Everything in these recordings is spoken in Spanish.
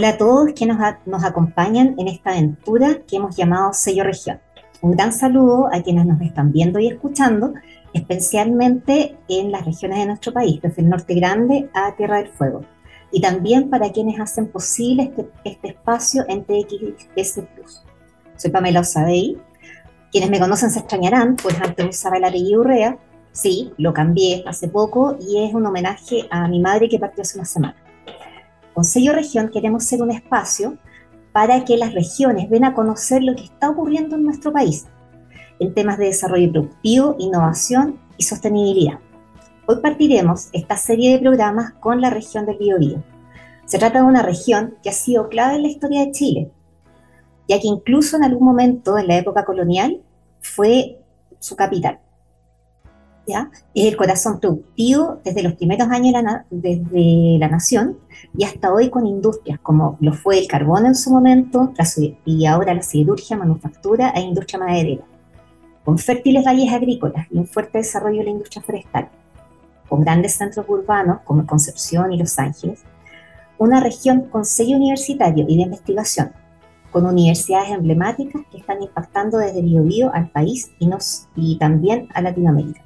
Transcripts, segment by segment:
Hola a todos que nos, nos acompañan en esta aventura que hemos llamado Sello Región. Un gran saludo a quienes nos están viendo y escuchando, especialmente en las regiones de nuestro país, desde el norte grande a Tierra del Fuego. Y también para quienes hacen posible este, este espacio en TXS Plus. Soy Pamela Osadei. Quienes me conocen se extrañarán, pues antes usaba el apellido Urrea. Sí, lo cambié hace poco y es un homenaje a mi madre que partió hace una semana. Con Sello Región queremos ser un espacio para que las regiones den a conocer lo que está ocurriendo en nuestro país en temas de desarrollo productivo, innovación y sostenibilidad. Hoy partiremos esta serie de programas con la región del Biobío. Se trata de una región que ha sido clave en la historia de Chile, ya que incluso en algún momento en la época colonial fue su capital. Es el corazón productivo desde los primeros años desde la nación y hasta hoy con industrias como lo fue el carbón en su momento y ahora la siderurgia, manufactura e industria maderera, con fértiles valles agrícolas y un fuerte desarrollo de la industria forestal, con grandes centros urbanos como Concepción y Los Ángeles, una región con sello universitario y de investigación, con universidades emblemáticas que están impactando desde Biobío al país y, nos, y también a Latinoamérica.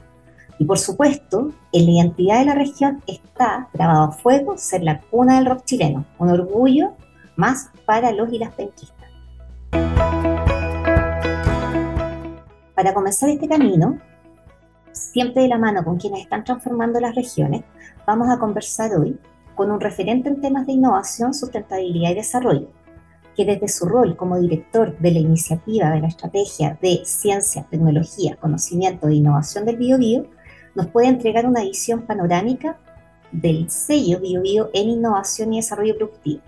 Y por supuesto, en la identidad de la región está grabado a fuego ser la cuna del rock chileno, un orgullo más para los y las penquistas. Para comenzar este camino, siempre de la mano con quienes están transformando las regiones, vamos a conversar hoy con un referente en temas de innovación, sustentabilidad y desarrollo, que desde su rol como director de la iniciativa de la estrategia de ciencia, tecnología, conocimiento e innovación del BioBio, nos puede entregar una visión panorámica del sello BioBio en innovación y desarrollo productivo.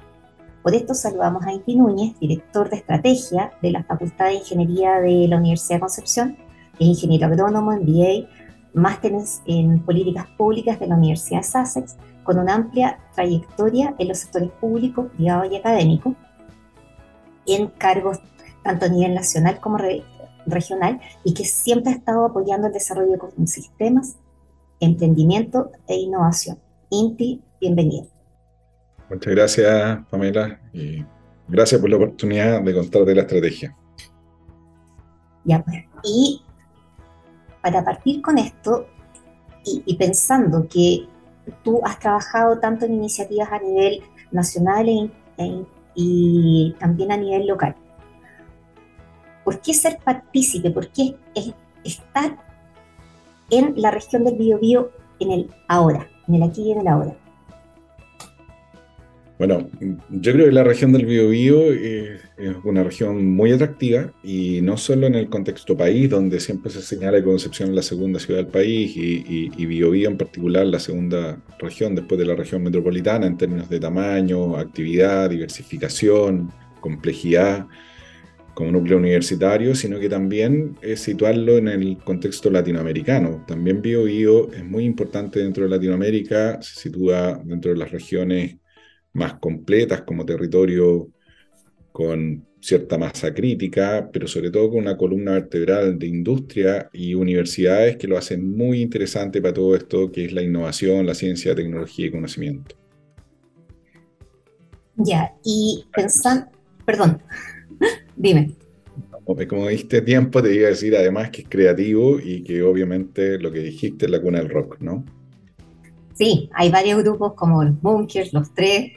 Por esto saludamos a Inti Núñez, director de estrategia de la Facultad de Ingeniería de la Universidad de Concepción, es ingeniero agrónomo, MBA, másteres en políticas públicas de la Universidad de Sussex, con una amplia trayectoria en los sectores públicos, privados y académicos, en cargos tanto a nivel nacional como regional y que siempre ha estado apoyando el desarrollo de sistemas, emprendimiento e innovación. Inti, bienvenido. Muchas gracias, Pamela, y gracias por la oportunidad de contar de la estrategia. Ya, pues, y para partir con esto, y, pensando que tú has trabajado tanto en iniciativas a nivel nacional e, e, y también a nivel local, ¿Por qué ser partícipe? ¿Por qué estar en la región del Biobío en el ahora, en el aquí y en el ahora? Bueno, yo creo que la región del Biobío es una región muy atractiva y no solo en el contexto país, donde siempre se señala que Concepción es la segunda ciudad del país y, y, Biobío en particular la segunda región después de la región metropolitana en términos de tamaño, actividad, diversificación, complejidad como núcleo universitario, sino que también es situarlo en el contexto latinoamericano. También Bio, es muy importante dentro de Latinoamérica, se sitúa dentro de las regiones más completas como territorio con cierta masa crítica, pero sobre todo con una columna vertebral de industria y universidades que lo hacen muy interesante para todo esto que es la innovación, la ciencia, tecnología y conocimiento. Ya, y pensando, perdón, Dime. Como diste tiempo, te iba a decir además que es creativo y que obviamente lo que dijiste es la cuna del rock, ¿no? Sí, hay varios grupos como los Bunkers, los tres,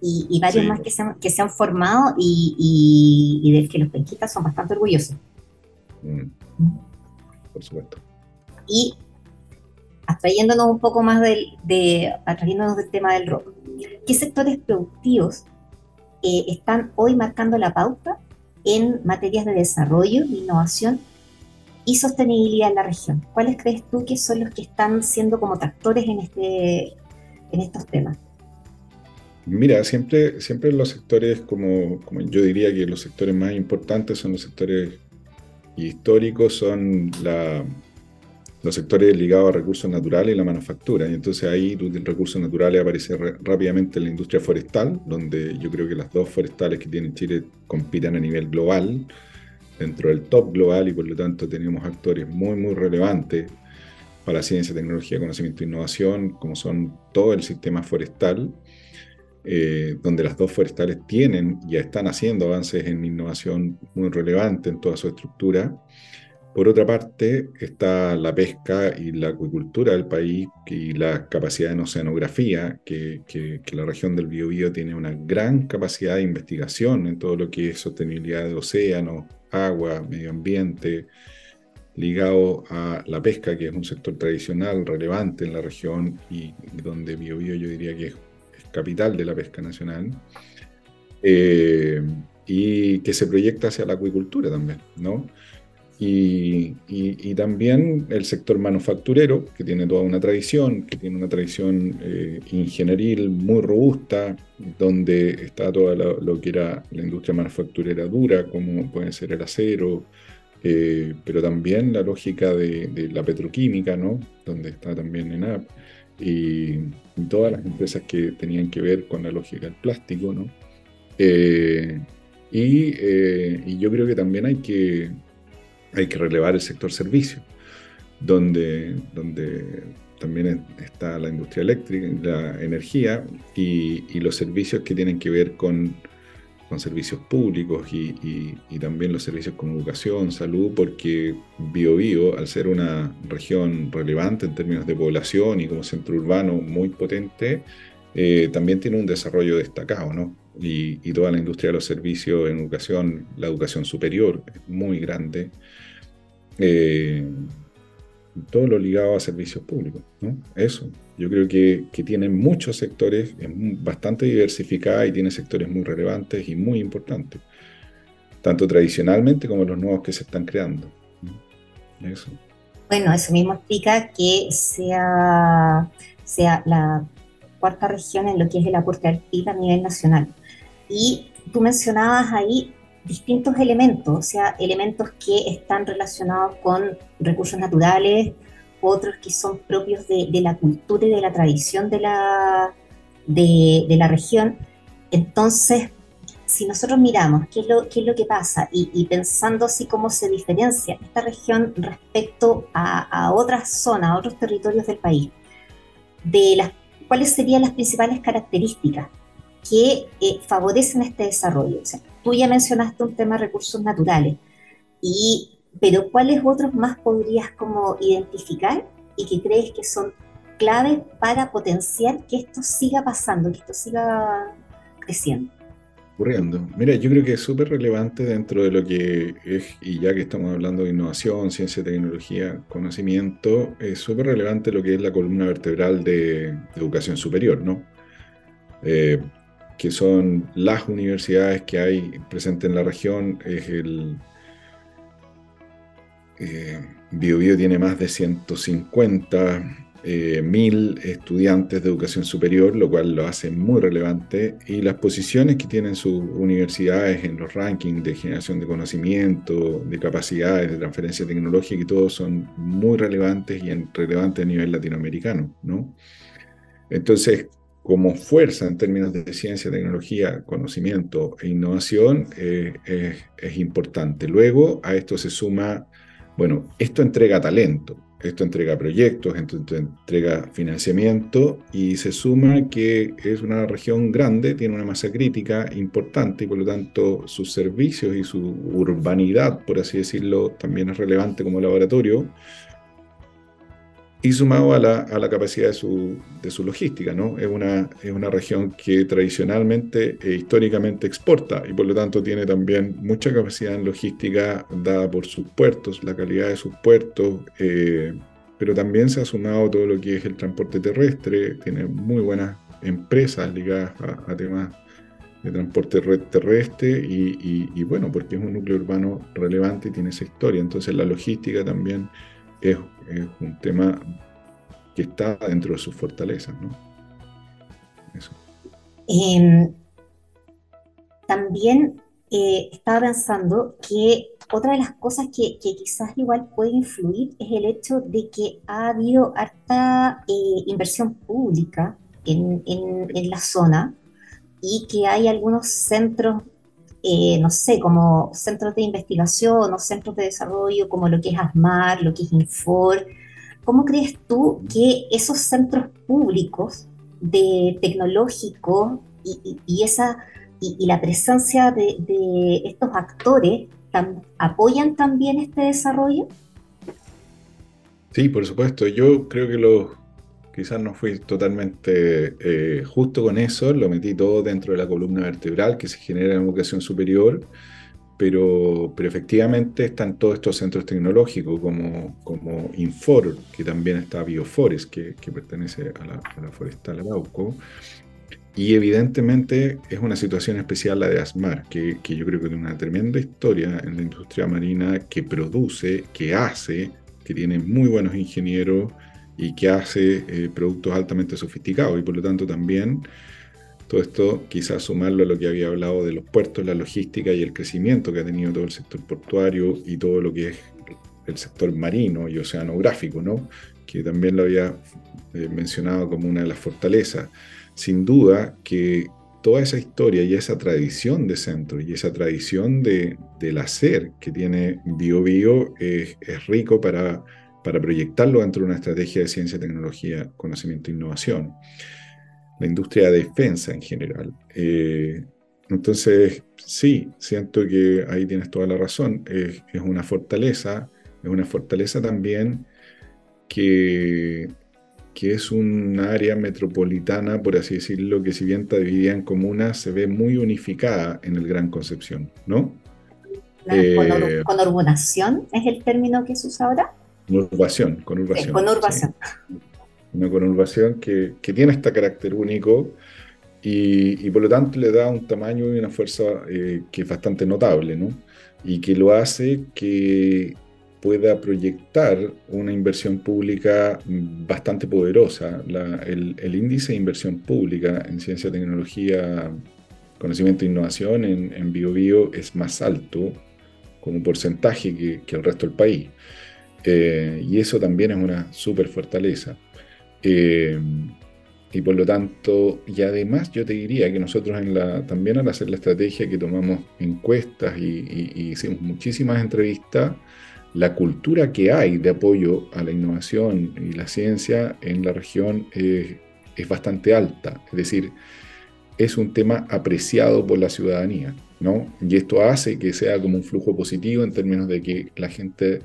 y, varios más que se, han, que se han formado y, y, del que los penquitas son bastante orgullosos. Mm. Por supuesto. Y atrayéndonos un poco más del, de, atrayéndonos del tema del rock, ¿qué sectores productivos eh, están hoy marcando la pauta en materias de desarrollo, innovación y sostenibilidad en la región. ¿Cuáles crees tú que son los que están siendo como tractores en, este, en estos temas? Mira, siempre, siempre los sectores, como, como yo diría que los sectores más importantes son los sectores históricos, son la, los sectores ligados a recursos naturales y la manufactura. Y entonces ahí en recursos naturales aparece rápidamente la industria forestal, donde yo creo que las dos forestales que tiene Chile compiten a nivel global, dentro del top global, y por lo tanto tenemos actores muy, muy relevantes para ciencia, tecnología, conocimiento e innovación, como son todo el sistema forestal. eh, donde las dos forestales tienen, ya están haciendo avances en innovación muy relevante en toda su estructura. Por otra parte, está la pesca y la acuicultura del país y la capacidad en oceanografía, que, la región del Biobío tiene una gran capacidad de investigación en todo lo que es sostenibilidad de océanos, agua, medio ambiente, ligado a la pesca, que es un sector tradicional relevante en la región y donde Biobío yo diría que es, capital de la pesca nacional. Eh, y que se proyecta hacia la acuicultura también, ¿no? Y, también el sector manufacturero, que tiene toda una tradición, que tiene una tradición eh, ingenieril muy robusta, donde está toda lo, que era la industria manufacturera dura, como puede ser el acero, eh, pero también la lógica de, la petroquímica, ¿no? donde está también ENAP, y, y, todas las empresas que tenían que ver con la lógica del plástico. ¿no? Eh, y, y yo creo que también hay que hay que relevar el sector servicio, donde, donde también está la industria eléctrica, la energía y, los servicios que tienen que ver con, con servicios públicos y, también los servicios como educación, salud, porque Bio, Bio al ser una región relevante en términos de población y como centro urbano muy potente, eh, también tiene un desarrollo destacado, ¿no? Y, toda la industria de los servicios en educación, la educación superior es muy grande eh, todo lo ligado a servicios públicos. ¿no? Eso, yo creo que, que, tiene muchos sectores, es bastante diversificada y tiene sectores muy relevantes y muy importantes, tanto tradicionalmente como los nuevos que se están creando. Eso. Bueno, eso mismo explica que sea, sea la cuarta región en lo que es el aporte PIB a nivel nacional. Y tú mencionabas ahí distintos elementos, o sea, elementos que están relacionados con recursos naturales, otros que son propios de, la cultura y de la tradición de la, de, la región. Entonces, si nosotros miramos qué es lo, qué es lo que pasa y, pensando así cómo se diferencia esta región respecto a, otras zonas, a otros territorios del país, de las, cuáles serían las principales características que eh, favorecen este desarrollo. Tú ya mencionaste un tema de recursos naturales, y, pero ¿cuáles otros más podrías como identificar y que crees que son claves para potenciar que esto siga pasando, que esto siga creciendo? Ocurriendo. Mira, yo creo que es súper relevante dentro de lo que es, y ya que estamos hablando de innovación, ciencia, tecnología, conocimiento, es súper relevante lo que es la columna vertebral de, educación superior, ¿no? Eh, que son las universidades que hay presentes en la región. Es el eh, Bio, tiene más de 150 eh, mil estudiantes de educación superior, lo cual lo hace muy relevante, y las posiciones que tienen sus universidades en los rankings de generación de conocimiento, de capacidades, de transferencia tecnológica y todo son muy relevantes y relevantes a nivel latinoamericano, ¿no? Entonces, como fuerza en términos de ciencia, tecnología, conocimiento e innovación eh, es, importante. Luego a esto se suma, bueno, esto entrega talento, esto entrega proyectos, esto entrega financiamiento y se suma que es una región grande, tiene una masa crítica importante y por lo tanto sus servicios y su urbanidad, por así decirlo, también es relevante como laboratorio y sumado a la, a la capacidad de su, de su, logística, ¿no? Es una, es una región que tradicionalmente e históricamente exporta y por lo tanto tiene también mucha capacidad en logística dada por sus puertos, la calidad de sus puertos, eh, pero también se ha sumado todo lo que es el transporte terrestre, tiene muy buenas empresas ligadas a, temas de transporte terrestre y, y, y bueno, porque es un núcleo urbano relevante y tiene esa historia, entonces la logística también es, un tema que está dentro de sus fortalezas. ¿no? Em, también eh, estaba pensando que otra de las cosas que, quizás igual puede influir es el hecho de que ha habido harta eh, inversión pública en, en, la zona y que hay algunos centros eh, no sé, como centros de investigación o centros de desarrollo como lo que es ASMAR, lo que es Infor. ¿Cómo crees tú que esos centros públicos de tecnológicos y, esa, y, la presencia de, estos actores apoyan también este desarrollo. Sí, por supuesto. Yo creo que los, quizás no fui totalmente eh, justo con eso, lo metí todo dentro de la columna vertebral que se genera en educación superior, pero, pero efectivamente están todos estos centros tecnológicos como, como Infor, que también está Biofores, que, que pertenece a la, a la forestal Arauco, y evidentemente es una situación especial la de ASMAR, que, que, yo creo que tiene una tremenda historia en la industria marina que produce, que hace, que tiene muy buenos ingenieros y que hace eh, productos altamente sofisticados. Y por lo tanto también todo esto quizás sumarlo a lo que había hablado de los puertos, la logística y el crecimiento que ha tenido todo el sector portuario y todo lo que es el sector marino y oceanográfico, ¿no? que también lo había eh, mencionado como una de las fortalezas sin duda que toda esa historia y esa tradición de centro y esa tradición de, del hacer que tiene BioBio es, es, rico para, para proyectarlo dentro de una estrategia de ciencia, tecnología, conocimiento e innovación. La industria de defensa en general. Eh, entonces, sí, siento que ahí tienes toda la razón. Es, es una fortaleza, es una fortaleza también que que es un área metropolitana, por así decirlo, que si bien está dividida en comunas, se ve muy unificada en el Gran Concepción, ¿no? Eh, ¿Conurbación es el término que se usa ahora? Conurbación, conurbación. conurbación. Una conurbación que, que, tiene este carácter único y, y, por lo tanto le da un tamaño y una fuerza eh, que es bastante notable, ¿no? Y que lo hace que, pueda proyectar una inversión pública bastante poderosa. el, índice de inversión pública en ciencia, tecnología, conocimiento e innovación en, en BioBio es más alto como porcentaje que, el resto del país. Eh, y eso también es una súper fortaleza. Eh, y por lo tanto, y además yo te diría que nosotros en la, también al hacer la estrategia que tomamos encuestas y, y hicimos muchísimas entrevistas, la cultura que hay de apoyo a la innovación y la ciencia en la región es, bastante alta. Es decir, es un tema apreciado por la ciudadanía, ¿no? Y esto hace que sea como un flujo positivo en términos de que la gente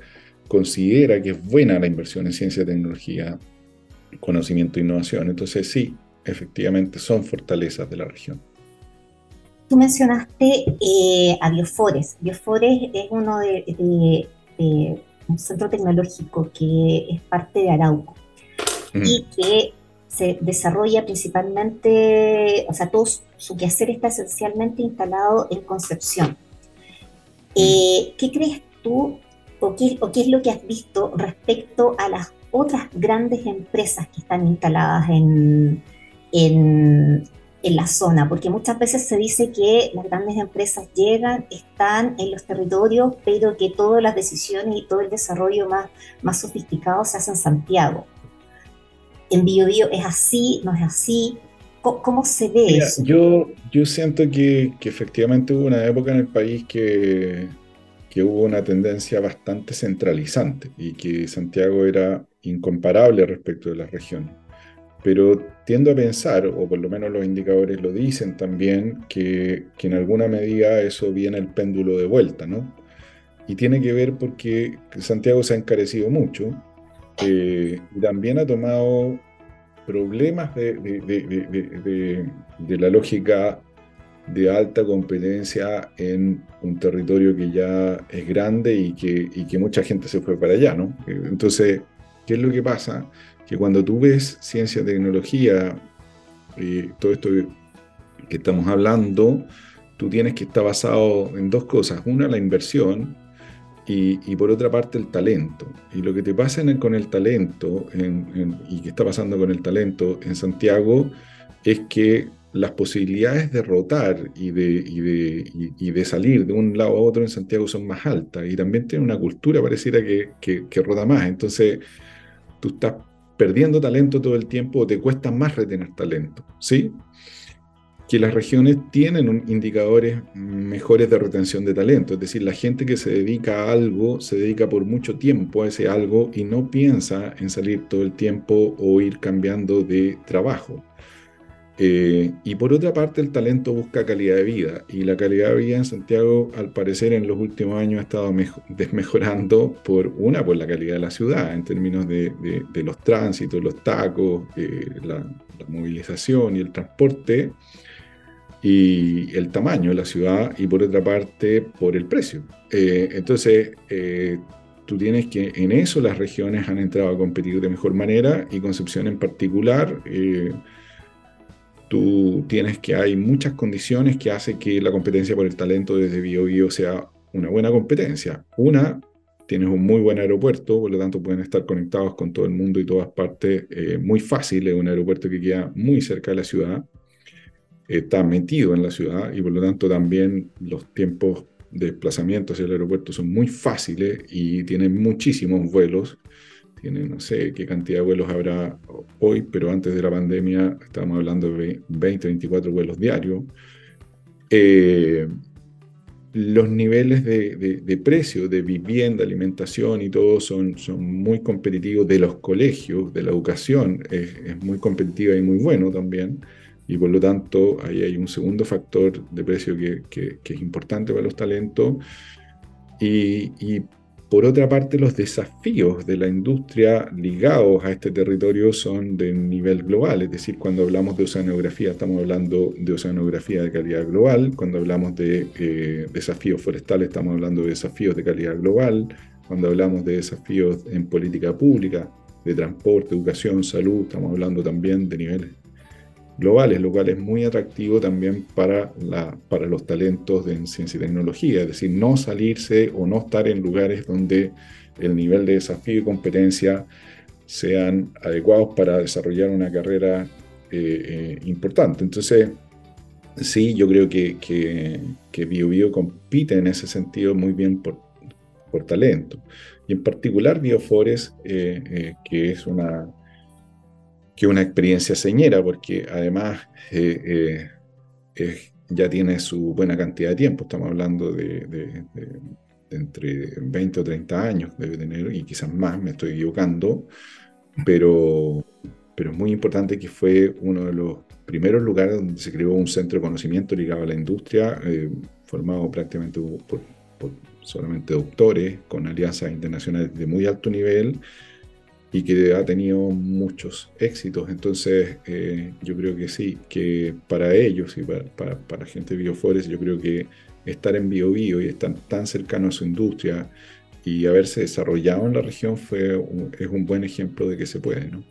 considera que es buena la inversión en ciencia, tecnología, conocimiento e innovación. Entonces sí, efectivamente son fortalezas de la región. Tú mencionaste eh, a Biofores. Biofores es uno de un centro tecnológico que es parte de Arauco y que se desarrolla principalmente, o sea, todo su quehacer está esencialmente instalado en Concepción. Eh, ¿Qué crees tú o qué, o qué es lo que has visto respecto a las otras grandes empresas que están instaladas en, en, en la zona, porque muchas veces se dice que las grandes empresas llegan, están en los territorios, pero que todas las decisiones y todo el desarrollo más, más sofisticado se hace en Santiago. En Biobío es así, no es así. ¿Cómo, se ve eso? Yo, yo siento que, que, efectivamente hubo una época en el país que, que hubo una tendencia bastante centralizante y que Santiago era incomparable respecto de las regiones pero tiendo a pensar, o por lo menos los indicadores lo dicen también, que, que, en alguna medida eso viene el péndulo de vuelta, ¿no? Y tiene que ver porque Santiago se ha encarecido mucho eh, y también ha tomado problemas de, de, de, de, la lógica de alta competencia en un territorio que ya es grande y que, y que mucha gente se fue para allá, ¿no? Entonces, ¿qué es lo que pasa? que cuando tú ves ciencia, tecnología, y todo esto que estamos hablando, tú tienes que estar basado en dos cosas. Una, la inversión y, por otra parte el talento. Y lo que te pasa con el talento y que está pasando con el talento en Santiago es que las posibilidades de rotar y de, salir de un lado a otro en Santiago son más altas. Y también tiene una cultura, pareciera que, que, rota más. Entonces, tú estás perdiendo talento todo el tiempo o te cuesta más retener talento, ¿sí? Que las regiones tienen indicadores mejores de retención de talento, es decir, la gente que se dedica a algo se dedica por mucho tiempo a ese algo y no piensa en salir todo el tiempo o ir cambiando de trabajo. Eh, y por otra parte, el talento busca calidad de vida. Y la calidad de vida en Santiago, al parecer, en los últimos años ha estado desmejorando por una, por la calidad de la ciudad, en términos de, los tránsitos, los tacos, eh, la, movilización y el transporte, y el tamaño de la ciudad, y por otra parte, por el precio. Eh, entonces, tú tienes que en eso las regiones han entrado a competir de mejor manera, y Concepción en particular tú tienes que hay muchas condiciones que hacen que la competencia por el talento desde BioBio sea una buena competencia. Una, tienes un muy buen aeropuerto, por lo tanto pueden estar conectados con todo el mundo y todas partes eh, muy fácil, es un aeropuerto que queda muy cerca de la ciudad, está metido en la ciudad y por lo tanto también los tiempos de desplazamiento hacia el aeropuerto son muy fáciles y tienen muchísimos vuelos tiene no sé qué cantidad de vuelos habrá hoy, pero antes de la pandemia estábamos hablando de 20, 24 vuelos diarios. Eh, los niveles de, de, precio de vivienda, alimentación y todo son, son muy competitivos de los colegios, de la educación, es, muy competitiva y muy bueno también. Y por lo tanto, ahí hay un segundo factor de precio que, que, es importante para los talentos. Y, y por otra parte, los desafíos de la industria ligados a este territorio son de nivel global, es decir, cuando hablamos de oceanografía estamos hablando de oceanografía de calidad global, cuando hablamos de eh, desafíos forestales estamos hablando de desafíos de calidad global, cuando hablamos de desafíos en política pública, de transporte, educación, salud, estamos hablando también de niveles globales, lo cual es muy atractivo también para, la, para los talentos en ciencia y tecnología, es decir, no salirse o no estar en lugares donde el nivel de desafío y competencia sean adecuados para desarrollar una carrera eh, eh, importante. Entonces, sí, yo creo que, que, BioBio compite en ese sentido muy bien por, por talento. Y en particular Biofores, eh, que es una que una experiencia señera, porque además eh, eh, ya tiene su buena cantidad de tiempo, estamos hablando de, entre 20 o 30 años debe tener, y quizás más, me estoy equivocando, pero, pero es muy importante que fue uno de los primeros lugares donde se creó un centro de conocimiento ligado a la industria, eh, formado prácticamente por, por solamente doctores, con alianzas internacionales de muy alto nivel, y que ha tenido muchos éxitos. Entonces, eh, yo creo que sí, que para ellos y para, para, gente de Biofores, yo creo que estar en BioBio y estar tan cercano a su industria y haberse desarrollado en la región fue es un buen ejemplo de que se puede, ¿no?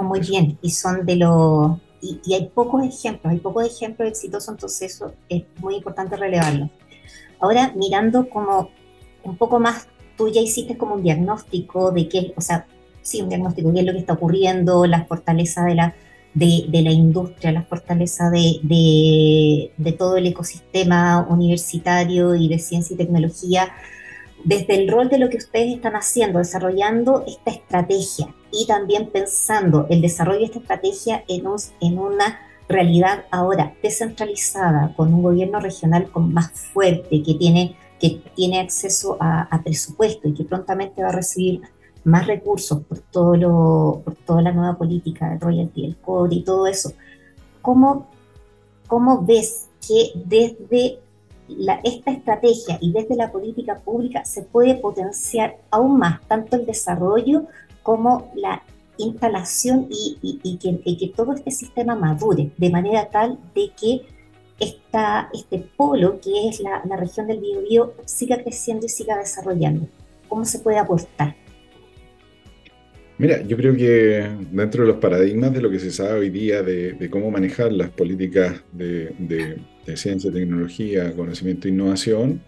Muy bien, y son de los... Y, y, hay pocos ejemplos, hay pocos ejemplos exitosos, entonces eso es muy importante relevarlo. Ahora, mirando como un poco más tú ya hiciste como un diagnóstico de qué, o sea, sí, un diagnóstico de qué es lo que está ocurriendo, las fortalezas de la, de, la industria, las fortalezas de, de, todo el ecosistema universitario y de ciencia y tecnología, desde el rol de lo que ustedes están haciendo, desarrollando esta estrategia y también pensando el desarrollo de esta estrategia en, un, en una realidad ahora descentralizada, con un gobierno regional con más fuerte, que tiene que tiene acceso a, presupuesto y que prontamente va a recibir más recursos por, todo lo, por toda la nueva política del royalty, el cobre y todo eso. ¿Cómo, cómo ves que desde la, esta estrategia y desde la política pública se puede potenciar aún más tanto el desarrollo como la instalación y, y, que, y, que, todo este sistema madure de manera tal de que esta, este polo que es la, región del Biobío siga creciendo y siga desarrollando? ¿Cómo se puede aportar? Mira, yo creo que dentro de los paradigmas de lo que se sabe hoy día de, cómo manejar las políticas de, ciencia, tecnología, conocimiento e innovación,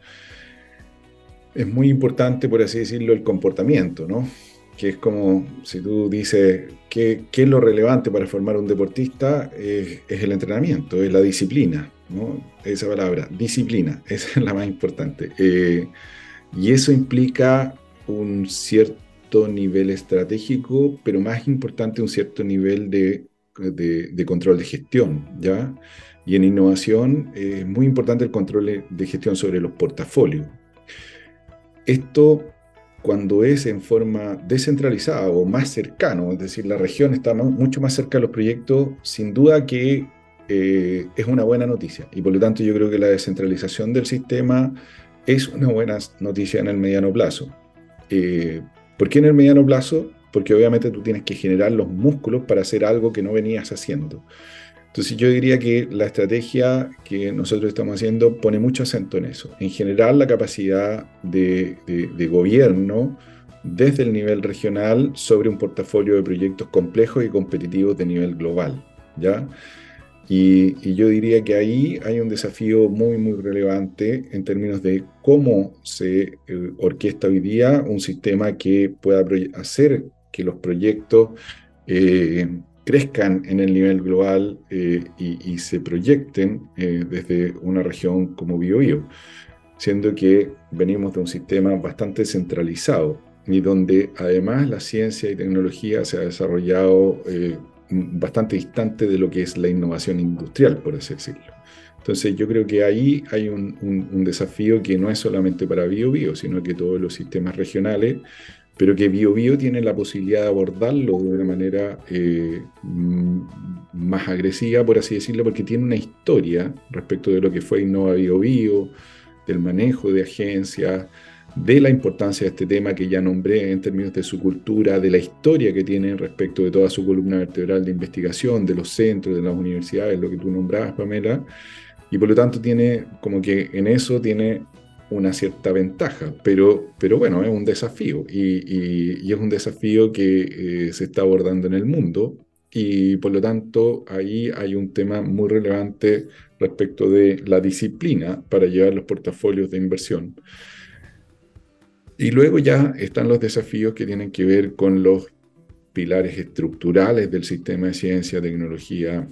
es muy importante, por así decirlo, el comportamiento, ¿no? Que es como si tú dices, ¿qué, qué es lo relevante para formar un deportista? es el entrenamiento, es la disciplina. Esa palabra, disciplina, es la más importante. Eh, y eso implica un cierto nivel estratégico, pero más importante, un cierto nivel de, control de gestión, ¿ya? Y en innovación es muy importante el control de gestión sobre los portafolios. Esto cuando es en forma descentralizada o más cercano, es decir, la región está mucho más cerca de los proyectos, sin duda que eh, es una buena noticia. Y por lo tanto yo creo que la descentralización del sistema es una buena noticia en el mediano plazo. Eh, ¿Por qué en el mediano plazo? Porque obviamente tú tienes que generar los músculos para hacer algo que no venías haciendo. Entonces yo diría que la estrategia que nosotros estamos haciendo pone mucho acento en eso, en generar la capacidad de, gobierno desde el nivel regional sobre un portafolio de proyectos complejos y competitivos de nivel global. ¿ya? Y, yo diría que ahí hay un desafío muy, muy relevante en términos de cómo se eh, orquesta hoy día un sistema que pueda hacer que los proyectos eh, crezcan en el nivel global eh, y, se proyecten desde una región como Biobío, siendo que venimos de un sistema bastante centralizado y donde además la ciencia y tecnología se ha desarrollado bastante distante de lo que es la innovación industrial, por así decirlo. Entonces yo creo que ahí hay un, desafío que no es solamente para BioBio, sino que todos los sistemas regionales, pero que BioBio tiene la posibilidad de abordarlo de una manera eh, más agresiva, por así decirlo, porque tiene una historia respecto de lo que fue Innova BioBio, del manejo de agencias, de la importancia de este tema que ya nombré en términos de su cultura, de la historia que tiene respecto de toda su columna vertebral de investigación, de los centros, de las universidades, lo que tú nombrabas, Pamela, y por lo tanto tiene como que en eso tiene una cierta ventaja, pero, pero bueno, es un desafío. Y, es un desafío que eh, se está abordando en el mundo. Y por lo tanto ahí hay un tema muy relevante respecto de la disciplina para llevar los portafolios de inversión. Y luego ya están los desafíos que tienen que ver con los pilares estructurales del sistema de ciencia, tecnología,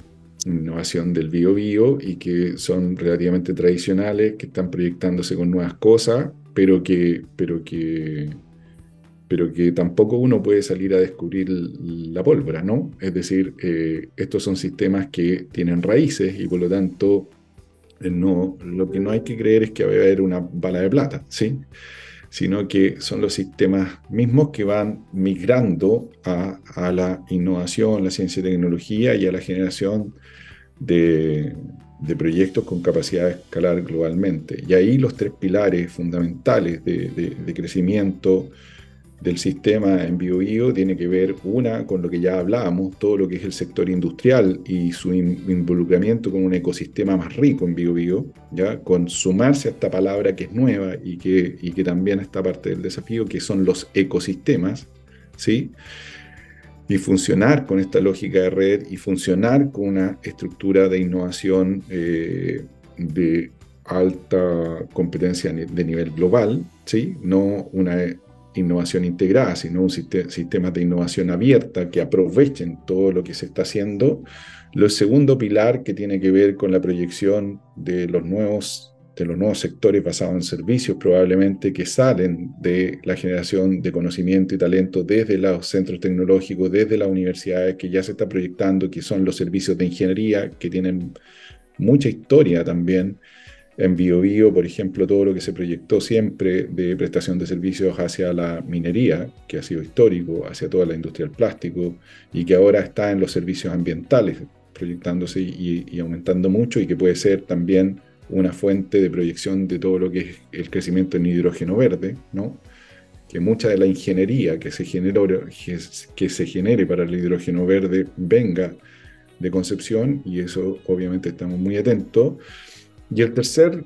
innovación del bio bio y que son relativamente tradicionales, que están proyectándose con nuevas cosas, pero que, pero que, pero que tampoco uno puede salir a descubrir la pólvora, ¿no? Es decir, eh, estos son sistemas que tienen raíces y por lo tanto no, lo que no hay que creer es que va a haber una bala de plata, ¿sí? Sino que son los sistemas mismos que van migrando a, la innovación, la ciencia y tecnología y a la generación de, proyectos con capacidad de escalar globalmente. Y ahí los tres pilares fundamentales de, de crecimiento del sistema en BioBio tiene que ver, una, con lo que ya hablábamos, todo lo que es el sector industrial y su involucramiento con un ecosistema más rico en BioBio, ¿ya? con sumarse a esta palabra que es nueva y que, y que también está parte del desafío, que son los ecosistemas, ¿sí? y funcionar con esta lógica de red y funcionar con una estructura de innovación eh, de alta competencia de nivel global, ¿sí? no una innovación integrada, sino un sistema de innovación abierta que aprovechen todo lo que se está haciendo. Lo segundo pilar que tiene que ver con la proyección de los nuevos de los nuevos sectores basados en servicios probablemente que salen de la generación de conocimiento y talento desde los centros tecnológicos, desde las universidades que ya se está proyectando, que son los servicios de ingeniería, que tienen mucha historia también en BioBio, por ejemplo, todo lo que se proyectó siempre de prestación de servicios hacia la minería, que ha sido histórico, hacia toda la industria del plástico, y que ahora está en los servicios ambientales, proyectándose y, aumentando mucho, y que puede ser también una fuente de proyección de todo lo que es el crecimiento en hidrógeno verde, ¿no? que mucha de la ingeniería que se, que se genere para el hidrógeno verde venga de Concepción, y eso obviamente estamos muy atentos. Y el tercer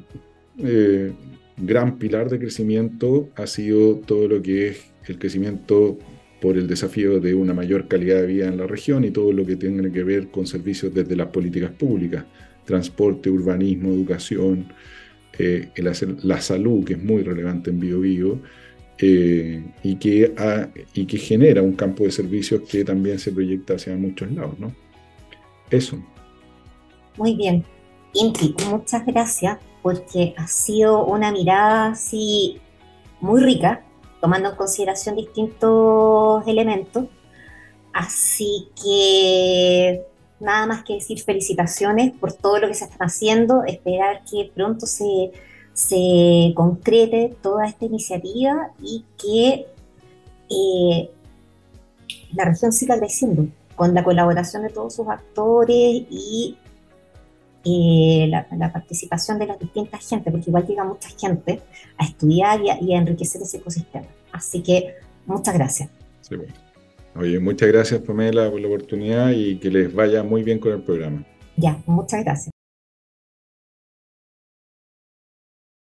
eh, gran pilar de crecimiento ha sido todo lo que es el crecimiento por el desafío de una mayor calidad de vida en la región y todo lo que tiene que ver con servicios desde las políticas públicas, transporte, urbanismo, educación, eh, la, salud, que es muy relevante en BioBio, eh, y, que y que genera un campo de servicios que también se proyecta hacia muchos lados. ¿no? Eso. Muy bien. Inti, muchas gracias porque ha sido una mirada así muy rica, tomando en consideración distintos elementos. Así que nada más que decir felicitaciones por todo lo que se está haciendo, esperar que pronto se, se concrete toda esta iniciativa y que eh, la región siga creciendo con la colaboración de todos sus actores y eh, la, participación de las distintas gente, porque igual llega mucha gente a estudiar y a, enriquecer ese ecosistema. Así que muchas gracias. Oye, muchas gracias Pamela por la oportunidad y que les vaya muy bien con el programa. Ya, muchas gracias.